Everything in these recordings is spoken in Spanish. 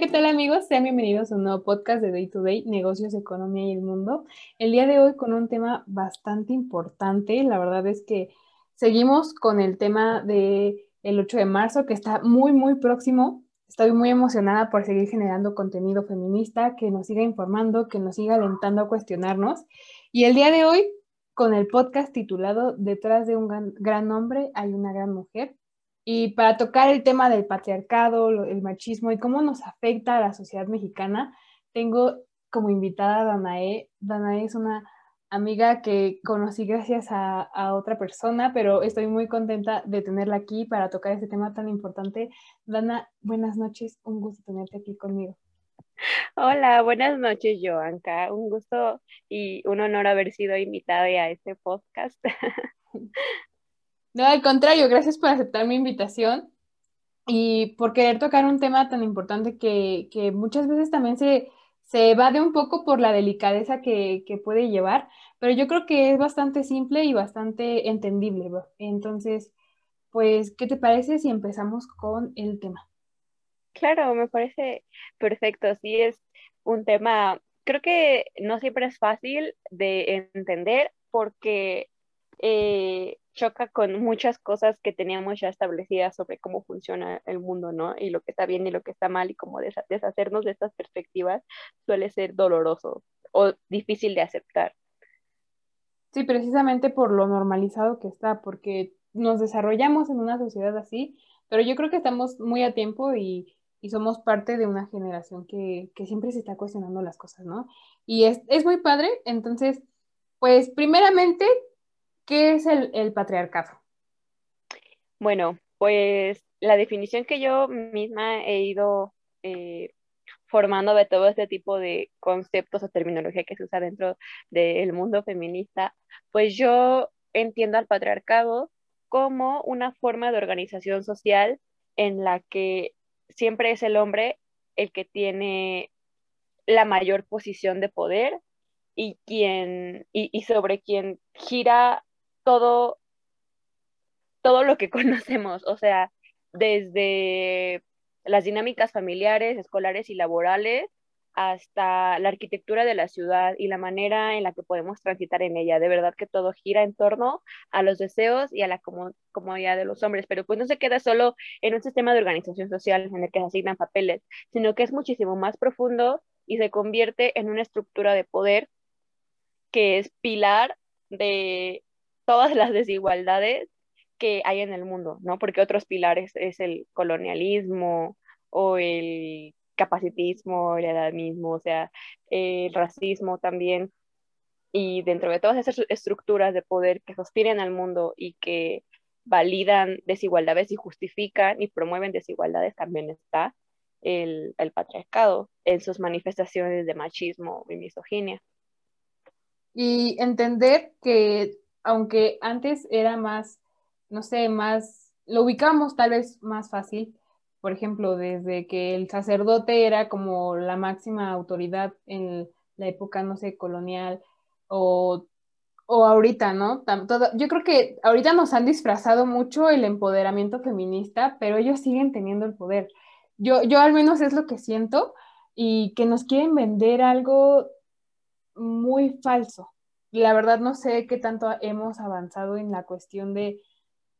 ¿qué tal amigos? Sean bienvenidos a un nuevo podcast de Day to Day, Negocios, Economía y el Mundo. El día de hoy con un tema bastante importante. La verdad es que seguimos con el tema del el 8 de marzo, que está muy, muy próximo. Estoy muy emocionada por seguir generando contenido feminista, que nos siga informando, que nos siga alentando a cuestionarnos. Y el día de hoy, con el podcast titulado Detrás de un gran, gran hombre hay una gran mujer, y para tocar el tema del patriarcado, el machismo y cómo nos afecta a la sociedad mexicana, tengo como invitada a Danae. Danae es una amiga que conocí gracias a, a, otra persona, pero estoy muy contenta de tenerla aquí para tocar este tema tan importante. Dana, buenas noches, un gusto tenerte aquí conmigo. Hola, buenas noches, Joanca. Un gusto y un honor haber sido invitada a este podcast. No, al contrario, gracias por aceptar mi invitación y por querer tocar un tema tan importante que, muchas veces también se, se evade un poco por la delicadeza que, puede llevar, pero yo creo que es bastante simple y bastante entendible. Entonces, pues, ¿qué te parece si empezamos con el tema? Claro, me parece perfecto. Sí, es un tema, creo que no siempre es fácil de entender porque eh, choca con muchas cosas que teníamos ya establecidas sobre cómo funciona el mundo, ¿no? Y lo que está bien y lo que está mal y cómo deshacernos de estas perspectivas suele ser doloroso o difícil de aceptar. Sí, precisamente por lo normalizado que está, porque nos desarrollamos en una sociedad así, pero yo creo que estamos muy a tiempo y, somos parte de una generación que, siempre se está cuestionando las cosas, ¿no? Y es, es muy padre, entonces, pues primeramente ¿Qué es el, patriarcado? Bueno, pues la definición que yo misma he ido eh, formando de todo este tipo de conceptos o terminología que se usa dentro del mundo feminista, pues yo entiendo al patriarcado como una forma de organización social en la que siempre es el hombre el que tiene la mayor posición de poder y quien y sobre quien gira todo, todo lo que conocemos, o sea, desde las dinámicas familiares, escolares y laborales, hasta la arquitectura de la ciudad y la manera en la que podemos transitar en ella. De verdad que todo gira en torno a los deseos y a la comodidad de los hombres, pero pues no se queda solo en un sistema de organización social en el que se asignan papeles, sino que es muchísimo más profundo y se convierte en una estructura de poder que es pilar de todas las desigualdades que hay en el mundo, ¿no? Porque otros pilares es el colonialismo o el capacitismo, el edadismo, o sea, el racismo también. Y dentro de todas esas estructuras de poder que sostienen al mundo y que validan desigualdades y justifican y promueven desigualdades, también está el, el patriarcado en sus manifestaciones de machismo y misoginia. Y entender que aunque antes era más, no sé, más, lo ubicamos tal vez más fácil, por ejemplo, desde que el sacerdote era como la máxima autoridad en la época, no sé, colonial o, o ahorita, ¿no? yo creo que ahorita nos han disfrazado mucho el empoderamiento feminista, pero ellos siguen teniendo el poder. Yo, yo al menos es lo que siento y que nos quieren vender algo muy falso la verdad no sé qué tanto hemos avanzado en la cuestión de,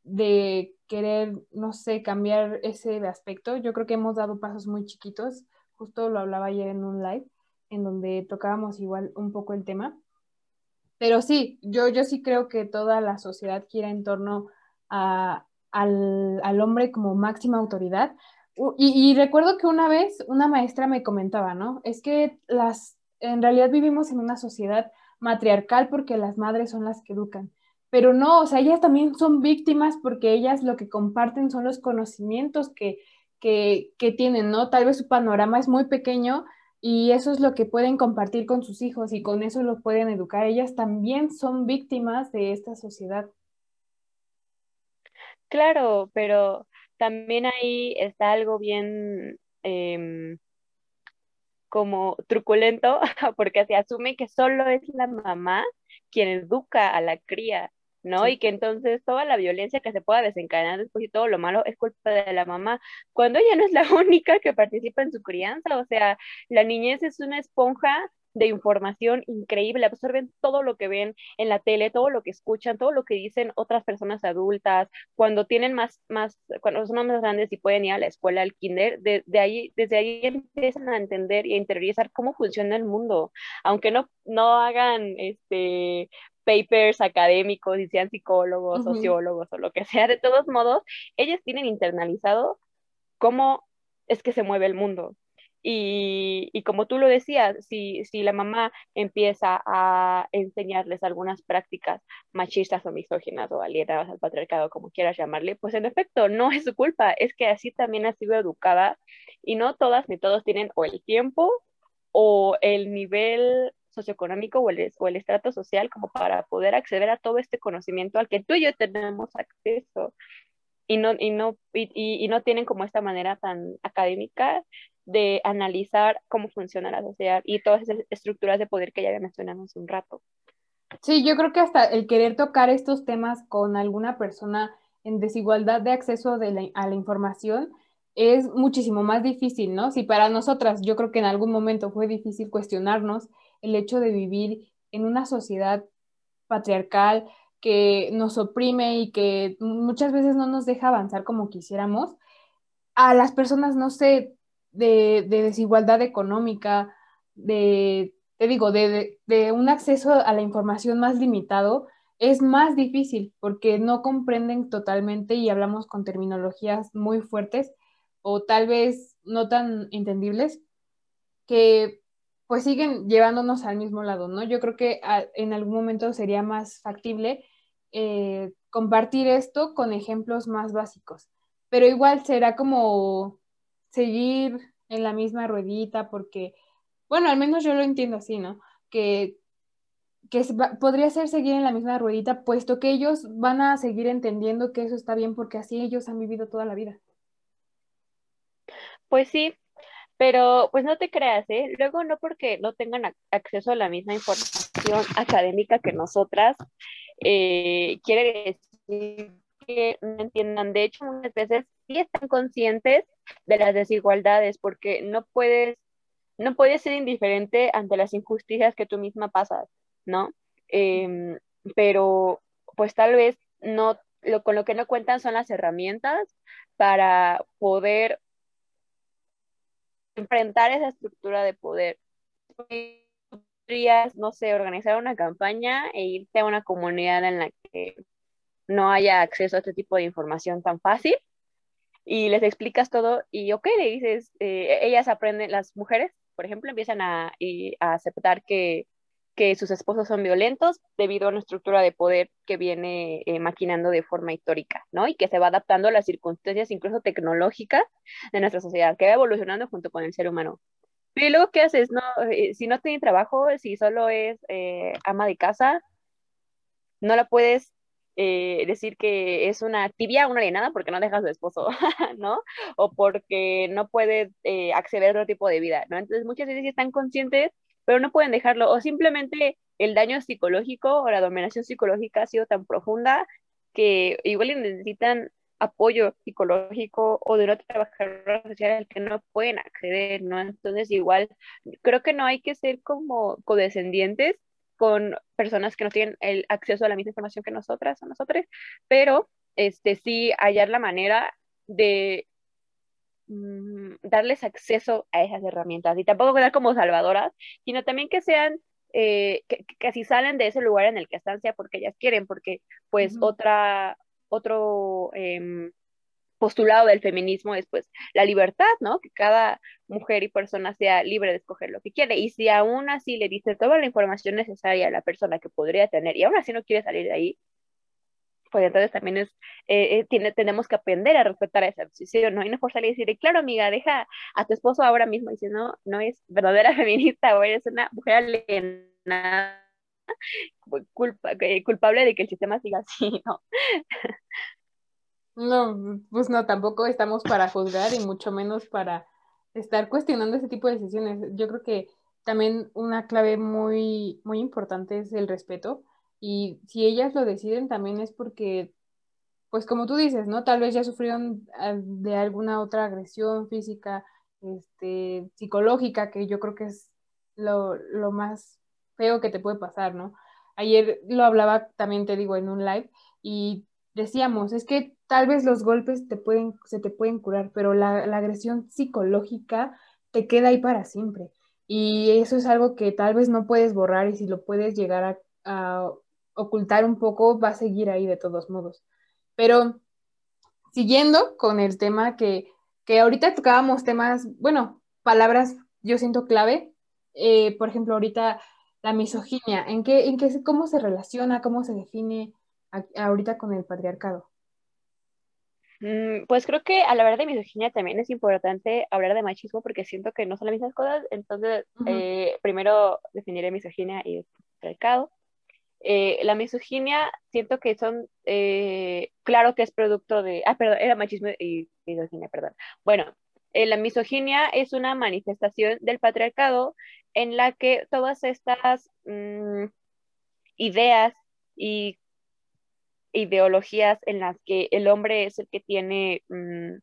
de querer, no sé, cambiar ese aspecto. Yo creo que hemos dado pasos muy chiquitos. Justo lo hablaba ayer en un live, en donde tocábamos igual un poco el tema. Pero sí, yo, yo sí creo que toda la sociedad gira en torno al, al, hombre como máxima autoridad. Y, y, recuerdo que una vez una maestra me comentaba, ¿no? Es que las, en realidad vivimos en una sociedad matriarcal porque las madres son las que educan. Pero no, o sea, ellas también son víctimas porque ellas lo que comparten son los conocimientos que, que, que tienen, ¿no? Tal vez su panorama es muy pequeño y eso es lo que pueden compartir con sus hijos y con eso los pueden educar. Ellas también son víctimas de esta sociedad. Claro, pero también ahí está algo bien eh, como truculento porque se asume que solo es la mamá quien educa a la cría ¿no? Y que entonces toda la violencia que se pueda desencadenar después y todo lo malo es culpa de la mamá, cuando ella no es la única que participa en su crianza, o sea, la niñez es una esponja de información increíble, absorben todo lo que ven en la tele, todo lo que escuchan, todo lo que dicen otras personas adultas, cuando tienen más, más, cuando son más grandes y pueden ir a la escuela, al kinder, de, ahí, desde ahí empiezan a entender y a interiorizar cómo funciona el mundo, aunque no, no hagan este papers académicos y sean psicólogos, sociólogos o lo que sea, de todos modos, ellas tienen internalizado cómo es que se mueve el mundo. Y, y, como tú lo decías, si, si la mamá empieza a enseñarles algunas prácticas machistas o misóginas o alienadas al patriarcado, como quieras llamarle, pues en efecto no es su culpa, es que así también ha sido educada y no todas ni todos tienen o el tiempo o el nivel socioeconómico o el, o el estrato social como para poder acceder a todo este conocimiento al que tú y yo tenemos acceso y no, y no, y, y no tienen como esta manera tan académica de analizar cómo funciona la sociedad y todas esas estructuras de poder que ya mencionamos un rato. Sí, yo creo que hasta el querer tocar estos temas con alguna persona en desigualdad de acceso a la información es muchísimo más difícil, ¿no? Si para nosotras yo creo que en algún momento fue difícil cuestionarnos el hecho de vivir en una sociedad patriarcal que nos oprime y que muchas veces no nos deja avanzar como quisiéramos, a las personas, no sé, de, desigualdad económica, de, te digo, de, de, un acceso a la información más limitado, es más difícil porque no comprenden totalmente y hablamos con terminologías muy fuertes o tal vez no tan entendibles que pues siguen llevándonos al mismo lado, ¿no? Yo creo que en algún momento sería más factible eh, compartir esto con ejemplos más básicos, pero igual será como seguir en la misma ruedita porque, bueno, al menos yo lo entiendo así, ¿no? Que, que podría ser seguir en la misma ruedita, puesto que ellos van a seguir entendiendo que eso está bien porque así ellos han vivido toda la vida. Pues sí, pero pues no te creas, ¿eh? Luego no porque no tengan acceso a la misma información académica que nosotras, eh, quiere decir que no entiendan. De hecho, muchas veces están conscientes de las desigualdades, porque no puedes, no puedes ser indiferente ante las injusticias que tú misma pasas, ¿no? Em, pero pues tal vez no, lo, con lo que no cuentan son las herramientas para poder enfrentar esa estructura de poder. Podrías, no sé, organizar una campaña e irte a una comunidad en la que no haya acceso a este tipo de información tan fácil y les explicas todo y ok, le dices, eh, ellas aprenden, las mujeres, por ejemplo, empiezan a, a aceptar que, que, sus esposos son violentos debido a una estructura de poder que viene eh, maquinando de forma histórica, ¿no? Y que se va adaptando a las circunstancias incluso tecnológicas de nuestra sociedad, que va evolucionando junto con el ser humano. Y luego, ¿qué haces? No, eh, si no tiene trabajo, si solo es ama de casa, no la puedes eh, decir que es una tibia, una alienada porque no deja a su esposo, ¿no? O porque no puede eh, acceder a otro tipo de vida, ¿no? Entonces muchas veces están conscientes, pero no pueden dejarlo, o simplemente el daño psicológico o la dominación psicológica ha sido tan profunda que igual necesitan apoyo psicológico o de una trabajadora social al que no pueden acceder, ¿no? Entonces igual creo que no hay que ser como codescendientes con personas que no tienen el acceso a la misma información que nosotras o nosotros, pero este, sí hallar la manera de mm, darles acceso a esas herramientas. Y tampoco quedar como salvadoras, sino también que sean, eh, que, que, si salen de ese lugar en el que están, sea porque ellas quieren, porque pues otra, otro... Eh, postulado del feminismo es pues la libertad, ¿no? Que cada mujer y persona sea libre de escoger lo que quiere. Y si aún así le dice toda la información necesaria a la persona que podría tener y aún así no quiere salir de ahí, pues entonces también es, eh, eh, tiene, tenemos que aprender a respetar esa decisión, ¿no? Y no forzarle y decirle, claro, amiga, deja a tu esposo ahora mismo y si no, no es verdadera feminista o eres una mujer alienada culpa, eh, culpable de que el sistema siga así, ¿no? No, pues no, tampoco estamos para juzgar y mucho menos para estar cuestionando ese tipo de decisiones. Yo creo que también una clave muy, muy importante es el respeto Y si ellas lo deciden también es porque, pues como tú dices, ¿no? Tal vez ya sufrieron ah, de alguna otra agresión física, este, psicológica, que yo creo que es lo, lo más feo que te puede pasar, ¿no? Ayer lo hablaba también, te digo, en un live y decíamos, es que tal vez los golpes te pueden, se te pueden curar, pero la, agresión psicológica te queda ahí para siempre. Y eso es algo que tal vez no puedes borrar y si lo puedes llegar a, ocultar un poco, va a seguir ahí de todos modos. Pero siguiendo con el tema que, que ahorita tocábamos temas, bueno, palabras yo siento clave. Eh, por ejemplo, ahorita la misoginia, ¿en qué, en qué, cómo se relaciona, cómo se define ahorita con el patriarcado? Mm, pues creo que al hablar de misoginia también es importante hablar de machismo porque siento que no son las mismas cosas. Entonces, eh, primero definiré misoginia y patriarcado. Eh, la misoginia siento que son, eh, claro que es producto de, ah, perdón, era machismo y misoginia, perdón. Bueno, la misoginia es una manifestación del patriarcado en la que todas estas mm, ideas y ideologías en las que el hombre es el que tiene mm,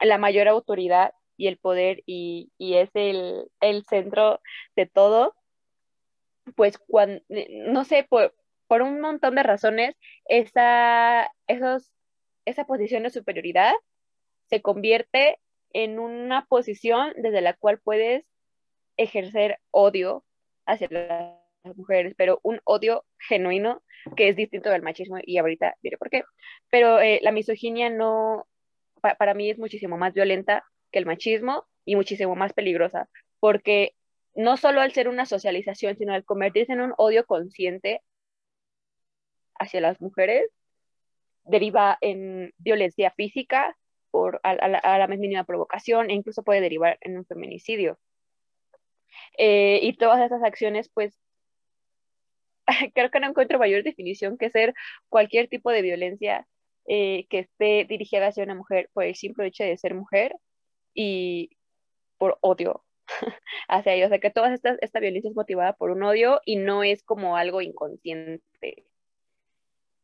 la mayor autoridad y el poder y, es el, centro de todo, pues cuando, no sé, por, por un montón de razones, esa, esos, esa posición de superioridad se convierte en una posición desde la cual puedes ejercer odio hacia las mujeres, pero un odio genuino que es distinto del machismo y ahorita diré por qué. Pero eh, la misoginia no, para mí es muchísimo más violenta que el machismo y muchísimo más peligrosa, porque no solo al ser una socialización, sino al convertirse en un odio consciente hacia las mujeres, deriva en violencia física por a, la, más mínima provocación e incluso puede derivar en un feminicidio. Eh, y todas esas acciones pues creo que no encuentro mayor definición que ser cualquier tipo de violencia eh, que esté dirigida hacia una mujer por el simple hecho de ser mujer y por odio hacia ella. O sea, que toda esta, esta violencia es motivada por un odio y no es como algo inconsciente.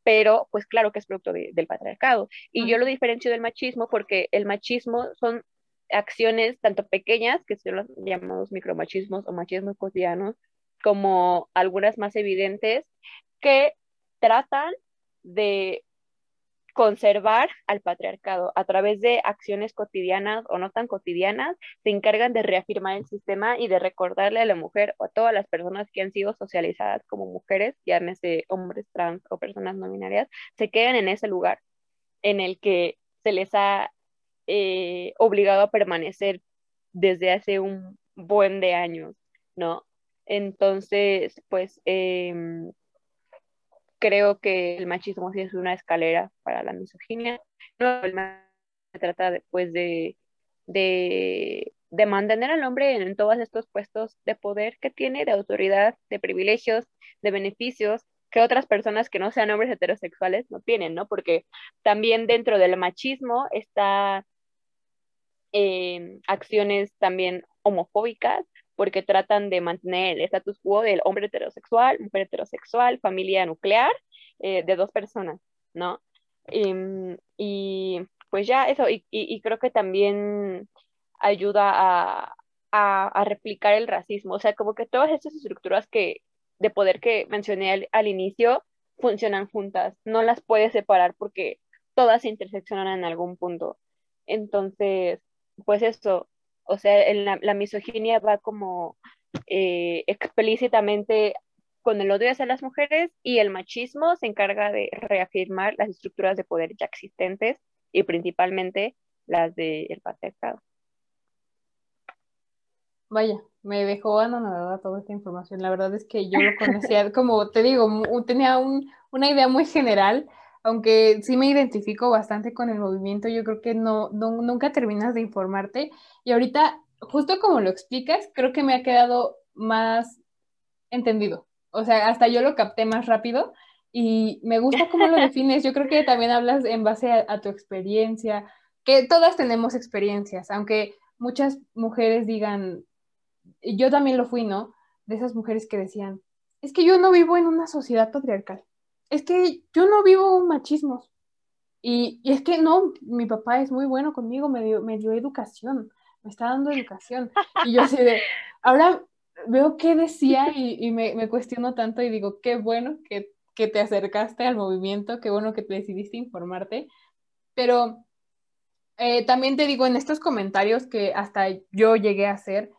Pero, pues claro que es producto del patriarcado. Y yo lo diferencio del machismo porque el machismo son acciones tanto pequeñas, que son los llamados micromachismos o machismos cotidianos, como algunas más evidentes, que tratan de conservar al patriarcado a través de acciones cotidianas o no tan cotidianas, se encargan de reafirmar el sistema y de recordarle a la mujer o a todas las personas que han sido socializadas como mujeres, llámese hombres trans o personas no binarias, se quedan en ese lugar en el que se les ha eh, obligado a permanecer desde hace un buen de años, ¿no? Entonces, pues em, creo que el machismo sí es una escalera para la misoginia. No, se trata después de, de, de, mantener al hombre en, todos estos puestos de poder que tiene, de autoridad, de privilegios, de beneficios que otras personas que no sean hombres heterosexuales no tienen, ¿no? Porque también dentro del machismo está em, acciones también homofóbicas porque tratan de mantener el status quo del hombre heterosexual, mujer heterosexual, familia nuclear eh, de dos personas, ¿no? Em, y, pues ya eso, y, creo que también ayuda a, a, replicar el racismo, o sea, como que todas estas estructuras que, de poder que mencioné al, al inicio funcionan juntas, no las puedes separar porque todas se interseccionan en algún punto. Entonces, pues eso, o sea, la, la, misoginia va como eh, explícitamente con el odio hacia las mujeres y el machismo se encarga de reafirmar las estructuras de poder ya existentes y principalmente las del patriarcado. Vaya, me dejó anonadada toda esta información. La verdad es que yo lo conocía, como te digo, tenía un, una idea muy general, aunque sí me identifico bastante con el movimiento, yo creo que no, nunca terminas de informarte. Y ahorita, justo como lo explicas, creo que me ha quedado más entendido. O sea, hasta yo lo capté más rápido y me gusta cómo lo defines. Yo creo que también hablas en base a, tu experiencia, que todas tenemos experiencias, aunque muchas mujeres digan, yo también lo fui, ¿no? De esas mujeres que decían, es que yo no vivo en una sociedad patriarcal, es que yo no vivo machismos. Y, y es que no, mi papá es muy bueno conmigo, me dio, me dio educación, me está dando educación. Y yo así de, ahora veo qué decía y, y me, me, cuestiono tanto y digo, qué bueno que, que, te acercaste al movimiento, qué bueno que te decidiste informarte. Pero eh, también te digo en estos comentarios que hasta yo llegué a hacer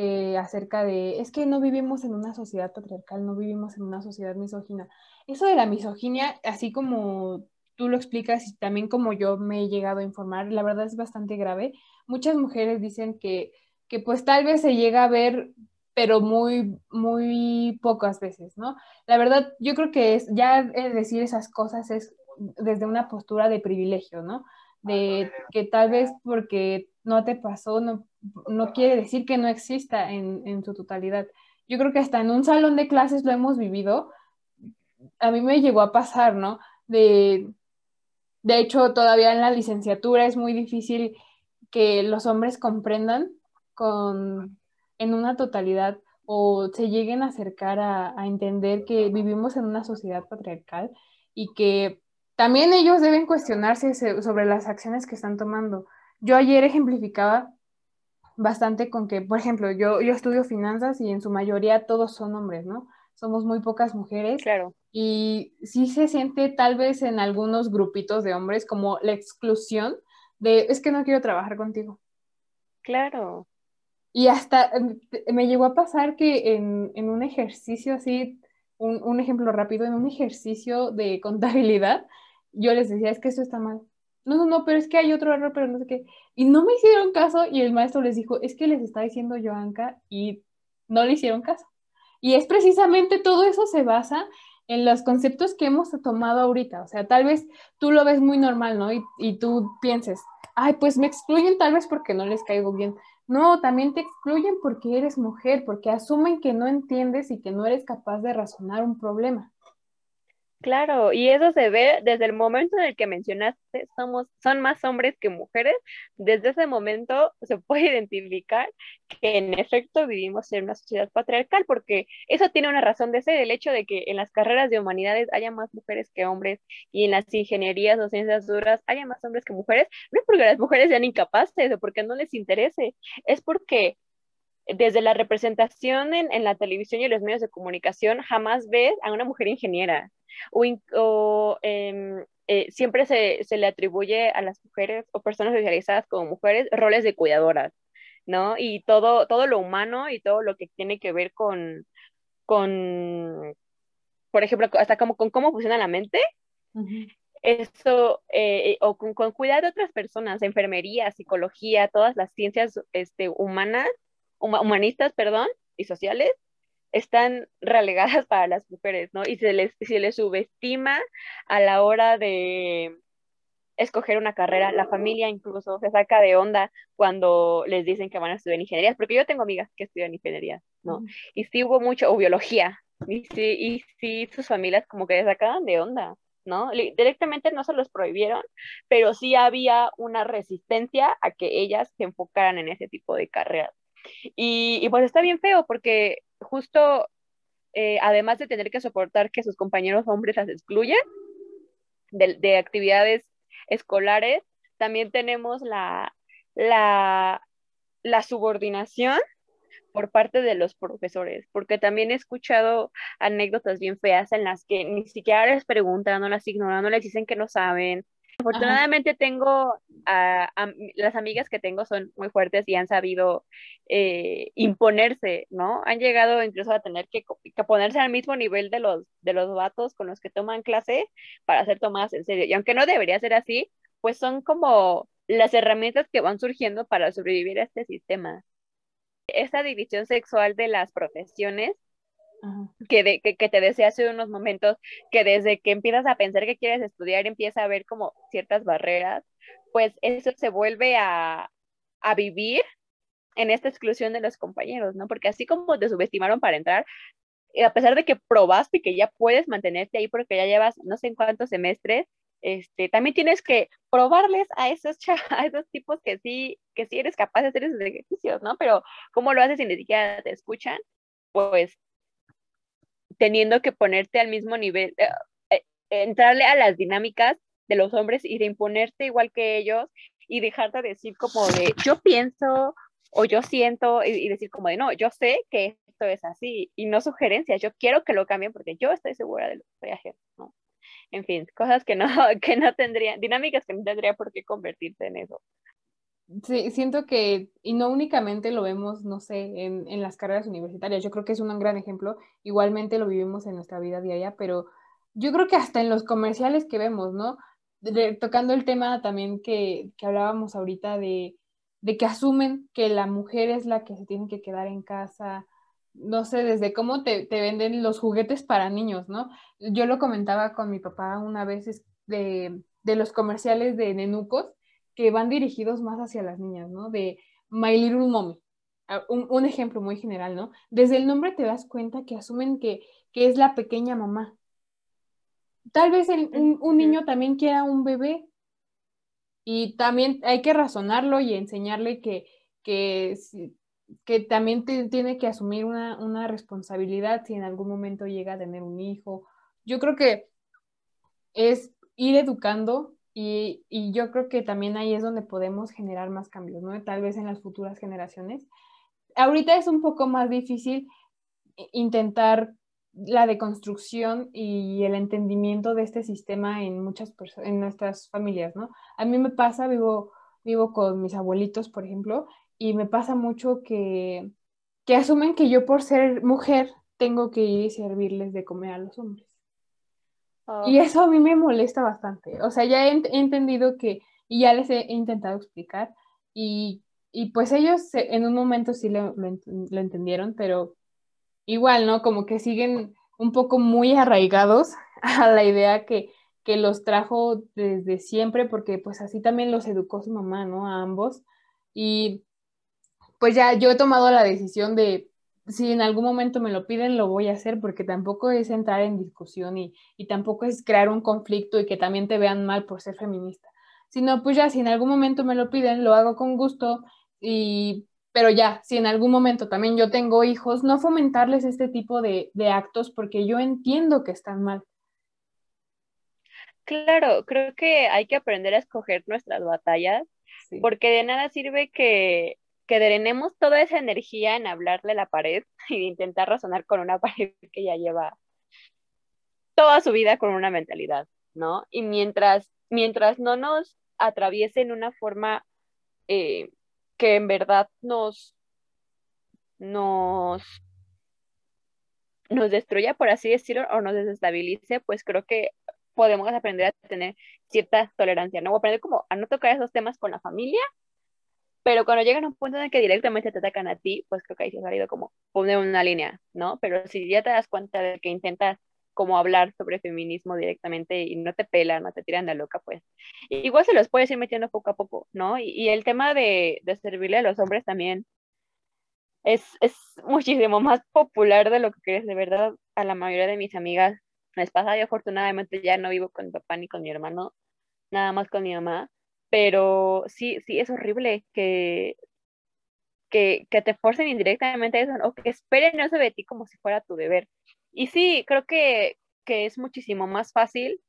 eh, acerca de, es que no vivimos en una sociedad patriarcal, no vivimos en una sociedad misógina. Eso de la misoginia, así como tú lo explicas y también como yo me he llegado a informar, la verdad es bastante grave. Muchas mujeres dicen que, que pues tal vez se llega a ver, pero muy, muy pocas veces, ¿no? La verdad, yo creo que es, ya decir esas cosas es desde una postura de privilegio, ¿no? De que tal vez porque no te pasó, no, no quiere decir que no exista en, en su totalidad. Yo creo que hasta en un salón de clases lo hemos vivido. A mí me llegó a pasar, ¿no? De, de hecho, todavía en la licenciatura es muy difícil que los hombres comprendan con, en una totalidad o se lleguen a acercar a, a, entender que vivimos en una sociedad patriarcal y que también ellos deben cuestionarse sobre las acciones que están tomando. Yo ayer ejemplificaba bastante con que, por ejemplo, yo, yo estudio finanzas y en su mayoría todos son hombres, ¿no? Somos muy pocas mujeres. Claro. Y sí se siente tal vez en algunos grupitos de hombres como la exclusión de, es que no quiero trabajar contigo. Claro. Y hasta me llegó a pasar que en, en un ejercicio así, un, un, ejemplo rápido, en un ejercicio de contabilidad, yo les decía, es que eso está mal. No, no, no, pero es que hay otro error, pero no sé qué. Y no me hicieron caso y el maestro les dijo, es que les está diciendo Joanca y no le hicieron caso. Y es precisamente todo eso se basa en los conceptos que hemos tomado ahorita. O sea, tal vez tú lo ves muy normal, ¿no? Y, y tú pienses, ay, pues me excluyen tal vez porque no les caigo bien. No, también te excluyen porque eres mujer, porque asumen que no entiendes y que no eres capaz de razonar un problema. Claro, y eso se ve desde el momento en el que mencionaste, somos, son más hombres que mujeres, desde ese momento se puede identificar que en efecto vivimos en una sociedad patriarcal, porque eso tiene una razón de ser, el hecho de que en las carreras de humanidades haya más mujeres que hombres y en las ingenierías o ciencias duras haya más hombres que mujeres, no es porque las mujeres sean incapaces o porque no les interese, es porque desde la representación en, en, la televisión y en los medios de comunicación jamás ves a una mujer ingeniera o, o eh, eh, siempre se, se, le atribuye a las mujeres o personas socializadas como mujeres roles de cuidadoras, ¿no? Y todo, todo lo humano y todo lo que tiene que ver con, con por ejemplo, hasta como con cómo funciona la mente. Uh -huh eso, eh, o con, con, cuidar de otras personas, enfermería, psicología, todas las ciencias este, humanas, humanistas, perdón, y sociales, están relegadas para las mujeres, ¿no? Y se les, se les subestima a la hora de escoger una carrera, la familia incluso se saca de onda cuando les dicen que van a estudiar ingeniería, porque yo tengo amigas que estudian ingeniería, ¿no? Y sí hubo mucho, o biología, y sí, y sí sus familias como que se sacaban de onda, ¿no? Directamente no se los prohibieron, pero sí había una resistencia a que ellas se enfocaran en ese tipo de carreras. Y, pues está bien feo porque justo, eh, además de tener que soportar que sus compañeros hombres las excluyen de, de actividades escolares, también tenemos la, la, la subordinación por parte de los profesores, porque también he escuchado anécdotas bien feas en las que ni siquiera les preguntan, no las ignoran, no les dicen que no saben. Afortunadamente tengo, a, a, las amigas que tengo son muy fuertes y han sabido eh, imponerse, ¿no? Han llegado incluso a tener que, que, ponerse al mismo nivel de los, de los vatos con los que toman clase para ser tomadas en serio. Y aunque no debería ser así, pues son como las herramientas que van surgiendo para sobrevivir a este sistema esta división sexual de las profesiones que, de, que, que, te decía hace unos momentos, que desde que empiezas a pensar que quieres estudiar empieza a haber como ciertas barreras, pues eso se vuelve a, a vivir en esta exclusión de los compañeros, ¿no? Porque así como te subestimaron para entrar, a pesar de que probaste que ya puedes mantenerte ahí porque ya llevas no sé en cuántos semestres, este, también tienes que probarles a esos, a esos tipos que sí, que sí eres capaz de hacer esos ejercicios, ¿no? Pero ¿cómo lo haces si ni siquiera te escuchan? Pues teniendo que ponerte al mismo nivel, eh, eh, entrarle a las dinámicas de los hombres y de imponerte igual que ellos y dejarte decir como de yo pienso o yo siento y, decir como de no, yo sé que esto es así y no sugerencias, yo quiero que lo cambien porque yo estoy segura de lo que estoy haciendo. En fin, cosas que no, que no tendrían, dinámicas que no tendría por qué convertirte en eso. Siento que, y no únicamente lo vemos, no sé, en, en, las carreras universitarias, yo creo que es un gran ejemplo, igualmente lo vivimos en nuestra vida diaria, pero yo creo que hasta en los comerciales que vemos, ¿no? tocando el tema también que, que hablábamos ahorita de, de, que asumen que la mujer es la que se tiene que quedar en casa, no sé, desde cómo te, te venden los juguetes para niños, ¿no? Yo lo comentaba con mi papá una vez de, de los comerciales de Nenucos que van dirigidos más hacia las niñas, ¿no? De My Little Mommy. Un, un, ejemplo muy general, ¿no? Desde el nombre te das cuenta que asumen que, que es la pequeña mamá, Tal vez un, niño también quiera un bebé y también hay que razonarlo y enseñarle que, que, que también tiene que asumir una, una, responsabilidad si en algún momento llega a tener un hijo. Yo creo que es ir educando y, yo creo que también ahí es donde podemos generar más cambios, ¿no? Tal vez en las futuras generaciones. Ahorita es un poco más difícil intentar la deconstrucción y el entendimiento de este sistema en muchas personas, en nuestras familias, ¿no? A mí me pasa, vivo, vivo con mis abuelitos, por ejemplo, y me pasa mucho que, que asumen que yo por ser mujer tengo que ir y servirles de comer a los hombres. Y eso a mí me molesta bastante. O sea, ya he, entendido que, y ya les he, intentado explicar, y, y, pues ellos en un momento sí lo, lo entendieron, pero igual, ¿no? Como que siguen un poco muy arraigados a la idea que, que los trajo desde siempre, porque pues así también los educó su mamá, ¿no? A ambos. Y pues ya yo he tomado la decisión de, si en algún momento me lo piden, lo voy a hacer, porque tampoco es entrar en discusión y, y tampoco es crear un conflicto y que también te vean mal por ser feminista, sino pues ya si en algún momento me lo piden, lo hago con gusto y pero ya, si en algún momento también yo tengo hijos, no fomentarles este tipo de, actos porque yo entiendo que están mal. Claro, creo que hay que aprender a escoger nuestras batallas, porque de nada sirve que, que drenemos toda esa energía en hablarle a la pared y intentar razonar con una pared que ya lleva toda su vida con una mentalidad, ¿no? Y mientras, mientras no nos atraviesen una forma eh, que en verdad nos, nos, nos destruya, por así decirlo, o nos desestabilice, pues creo que podemos aprender a tener cierta tolerancia, ¿no? O aprender como a no tocar esos temas con la familia, pero cuando llegan a un punto en que directamente te atacan a ti, pues creo que ahí se ha salido como poner una línea, ¿no? Pero si ya te das cuenta de que intentas como hablar sobre feminismo directamente y no te pelan, no te tiran de loca, pues igual se los puedes ir metiendo poco a poco, ¿no? Y, el tema de, de, servirle a los hombres también es, es muchísimo más popular de lo que crees, de verdad, a la mayoría de mis amigas les pasa, yo afortunadamente ya no vivo con mi papá ni con mi hermano, nada más con mi mamá, pero sí, sí, es horrible que, que, que te forcen indirectamente a eso, o que esperen eso de ti como si fuera tu deber. Y sí, creo que, que es muchísimo más fácil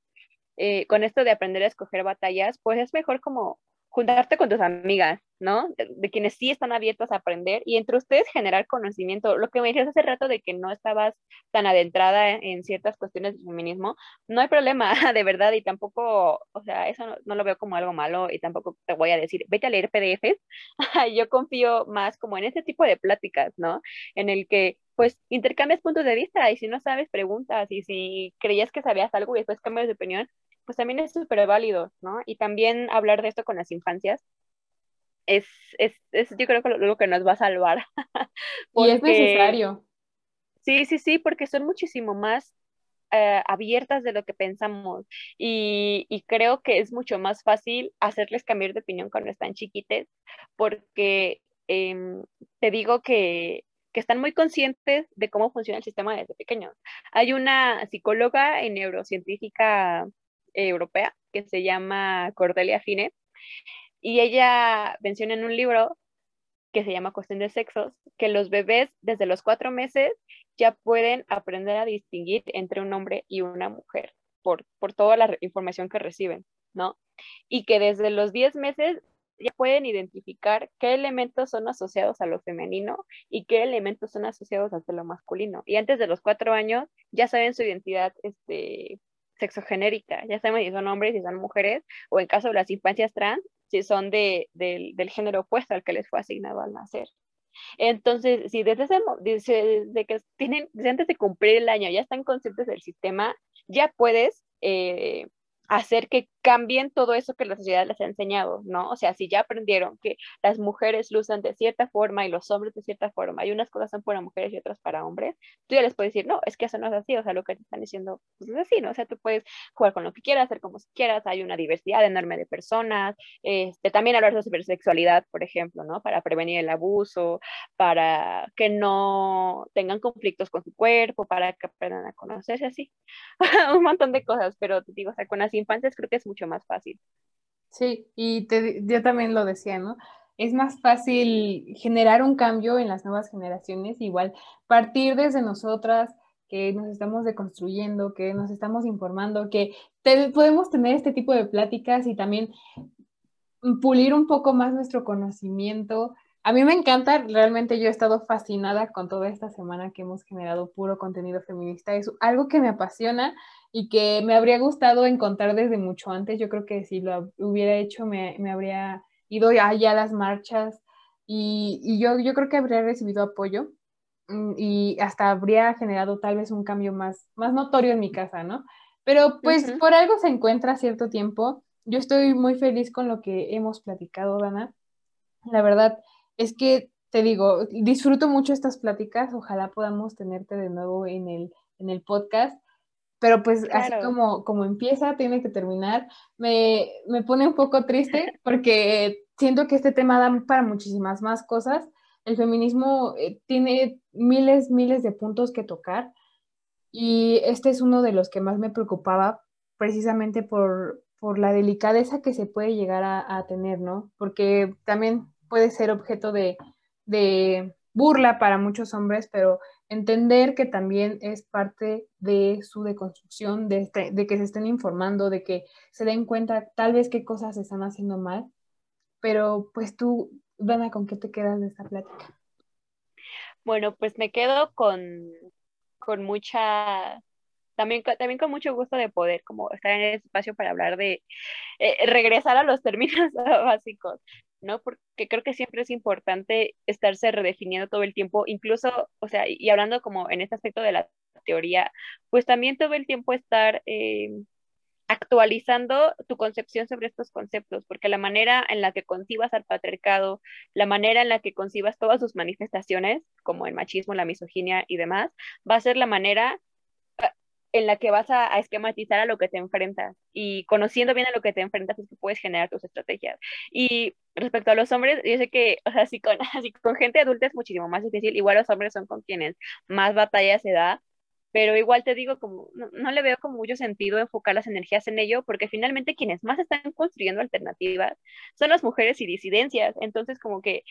eh, con esto de aprender a escoger batallas, pues es mejor como juntarte con tus amigas, ¿no? De, quienes sí están abiertos a aprender y entre ustedes generar conocimiento. Lo que me dijiste hace rato de que no estabas tan adentrada en, ciertas cuestiones de feminismo, no hay problema, de verdad, y tampoco, o sea, eso no, lo veo como algo malo y tampoco te voy a decir, vete a leer PDFs. Yo confío más como en ese tipo de pláticas, ¿no? En el que pues intercambias puntos de vista y si no sabes, preguntas y si creías que sabías algo y después cambias de opinión, pues también es súper válido, ¿no? Y también hablar de esto con las infancias es, es, es yo creo que lo, que nos va a salvar. y es necesario. Sí, sí, sí, porque son muchísimo más eh, abiertas de lo que pensamos y, y, creo que es mucho más fácil hacerles cambiar de opinión cuando están chiquites porque em, te digo que que están muy conscientes de cómo funciona el sistema desde pequeños. Hay una psicóloga y neurocientífica europea que se llama Cordelia Fine y ella menciona en un libro que se llama Cuestión de Sexos que los bebés desde los cuatro meses ya pueden aprender a distinguir entre un hombre y una mujer por, por toda la información que reciben, ¿no? Y que desde los 10 meses ya pueden identificar qué elementos son asociados a lo femenino y qué elementos son asociados a lo masculino. Y antes de los cuatro años ya saben su identidad este, sexogenérica, ya saben si son hombres, si son mujeres, o en caso de las infancias trans, si son de, del género opuesto al que les fue asignado al nacer. Entonces, si desde, desde, que tienen, desde antes de cumplir el año ya están conscientes del sistema, ya puedes eh, hacer que cambien todo eso que la sociedad les ha enseñado, ¿no? O sea, si ya aprendieron que las mujeres lucen de cierta forma y los hombres de cierta forma, y unas cosas son para mujeres y otras para hombres, tú ya les puedes decir, no, es que eso no es así, o sea, lo que te están diciendo pues es así, ¿no? O sea, tú puedes jugar con lo que quieras, hacer como quieras, hay una diversidad enorme de personas, este, también hablar de cibersexualidad, por ejemplo, ¿no? Para prevenir el abuso, para que no tengan conflictos con su cuerpo, para que aprendan a conocerse así, un montón de cosas, pero te digo, o sea, con las infancias creo que es mucho más fácil. Sí, y te, yo también lo decía, ¿no? Es más fácil generar un cambio en las nuevas generaciones, igual partir desde nosotras, que nos estamos deconstruyendo, que nos estamos informando, que podemos tener este tipo de pláticas y también pulir un poco más nuestro conocimiento. A mí me encanta, realmente yo he estado fascinada con toda esta semana que hemos generado puro contenido feminista. Es algo que me apasiona y que me habría gustado encontrar desde mucho antes. Yo creo que si lo hubiera hecho me, habría ido allá a las marchas y, yo, yo creo que habría recibido apoyo mm, y hasta habría generado tal vez un cambio más, más notorio en mi casa, ¿no? Pero pues por algo se encuentra cierto tiempo. Yo estoy muy feliz con lo que hemos platicado, Dana. La verdad es que te digo, disfruto mucho estas pláticas. Ojalá podamos tenerte de nuevo en el, en el podcast pero pues así como, como empieza, tiene que terminar. Me, me, pone un poco triste porque siento que este tema da para muchísimas más cosas. El feminismo eh, tiene miles, miles de puntos que tocar y este es uno de los que más me preocupaba precisamente por, por la delicadeza que se puede llegar a, a, tener, ¿no? Porque también puede ser objeto de, de burla para muchos hombres, pero entender que también es parte de su deconstrucción, de, este, de que se estén informando, de que se den cuenta tal vez qué cosas están haciendo mal. Pero pues tú, Dana, ¿con qué te quedas de esta plática? Bueno, pues me quedo con, con mucha también, también con mucho gusto de poder como estar en el espacio para hablar de eh, regresar a los términos básicos. ¿No? Porque creo que siempre es importante estarse redefiniendo todo el tiempo, incluso, o sea, y hablando como en este aspecto de la teoría, pues también todo el tiempo estar eh, actualizando tu concepción sobre estos conceptos, porque la manera en la que concibas al patriarcado, la manera en la que concibas todas sus manifestaciones, como el machismo, la misoginia y demás, va a ser la manera en la que vas a, esquematizar a lo que te enfrentas y conociendo bien a lo que te enfrentas es que puedes generar tus estrategias. Y respecto a los hombres, yo sé que, o sea, si con, así con gente adulta es muchísimo más difícil, igual los hombres son con quienes más batalla se da, pero igual te digo, como no, no, le veo como mucho sentido enfocar las energías en ello, porque finalmente quienes más están construyendo alternativas son las mujeres y disidencias, entonces como que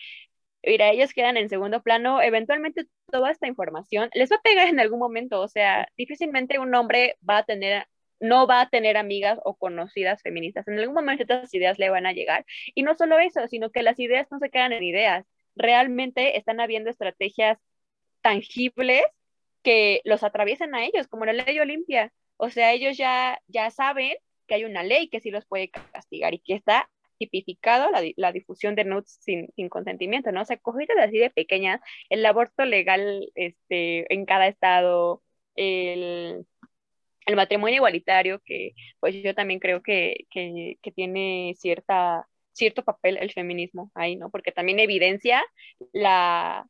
mira, ellos quedan en segundo plano, eventualmente toda esta información les va a pegar en algún momento, o sea, difícilmente un hombre va a tener, no va a tener amigas o conocidas feministas, en algún momento estas ideas le van a llegar. Y no solo eso, sino que las ideas no se quedan en ideas, realmente están habiendo estrategias tangibles que los atraviesen a ellos, como la ley Olimpia. O sea, ellos ya, ya saben que hay una ley que sí los puede castigar y que está tipificado la, la difusión de nudes sin, sin, consentimiento, ¿no? O sea, cogidas así de pequeñas, el aborto legal este, en cada estado, el, el matrimonio igualitario, que pues yo también creo que, que, que tiene cierta cierto papel el feminismo ahí, ¿no? Porque también evidencia la,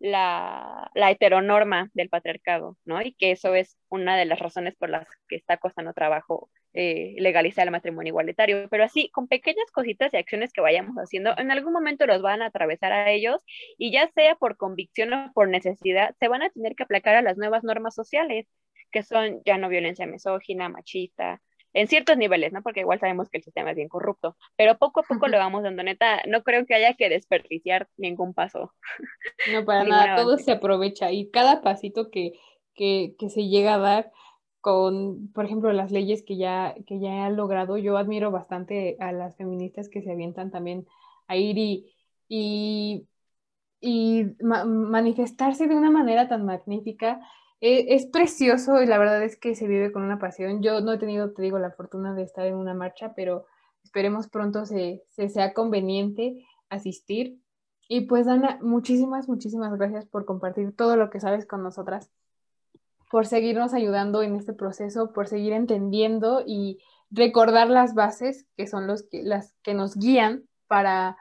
la, la, heteronorma del patriarcado, ¿no? Y que eso es una de las razones por las que está costando trabajo eh, legalizar el matrimonio igualitario, pero así, con pequeñas cositas y acciones que vayamos haciendo, en algún momento los van a atravesar a ellos y ya sea por convicción o por necesidad, se van a tener que aplacar a las nuevas normas sociales, que son ya no violencia misógina, machista, en ciertos niveles, ¿no? Porque igual sabemos que el sistema es bien corrupto, pero poco a poco lo vamos dando, neta, no creo que haya que desperdiciar ningún paso. No, para nada, todo se aprovecha y cada pasito que, que, que, se llega a dar con, por ejemplo, las leyes que ya, que ya han logrado, yo admiro bastante a las feministas que se avientan también a ir y, y, y manifestarse de una manera tan magnífica es precioso y la verdad es que se vive con una pasión. Yo no he tenido, te digo, la fortuna de estar en una marcha, pero esperemos pronto se, sea conveniente asistir. Y pues, Ana, muchísimas, muchísimas gracias por compartir todo lo que sabes con nosotras, por seguirnos ayudando en este proceso, por seguir entendiendo y recordar las bases que son los que, las que nos guían para,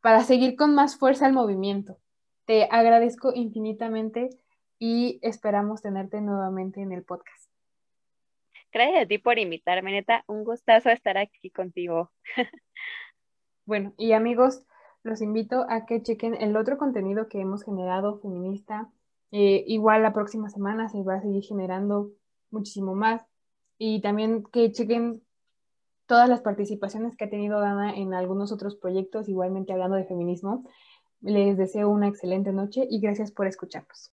para seguir con más fuerza el movimiento. Te agradezco infinitamente y esperamos tenerte nuevamente en el podcast. Gracias a ti por invitarme, neta. Un gustazo estar aquí contigo. bueno, y amigos, los invito a que chequen el otro contenido que hemos generado feminista. Eh, igual la próxima semana se va a seguir generando muchísimo más. Y también que chequen todas las participaciones que ha tenido Dana en algunos otros proyectos, igualmente hablando de feminismo. Les deseo una excelente noche y gracias por escucharnos.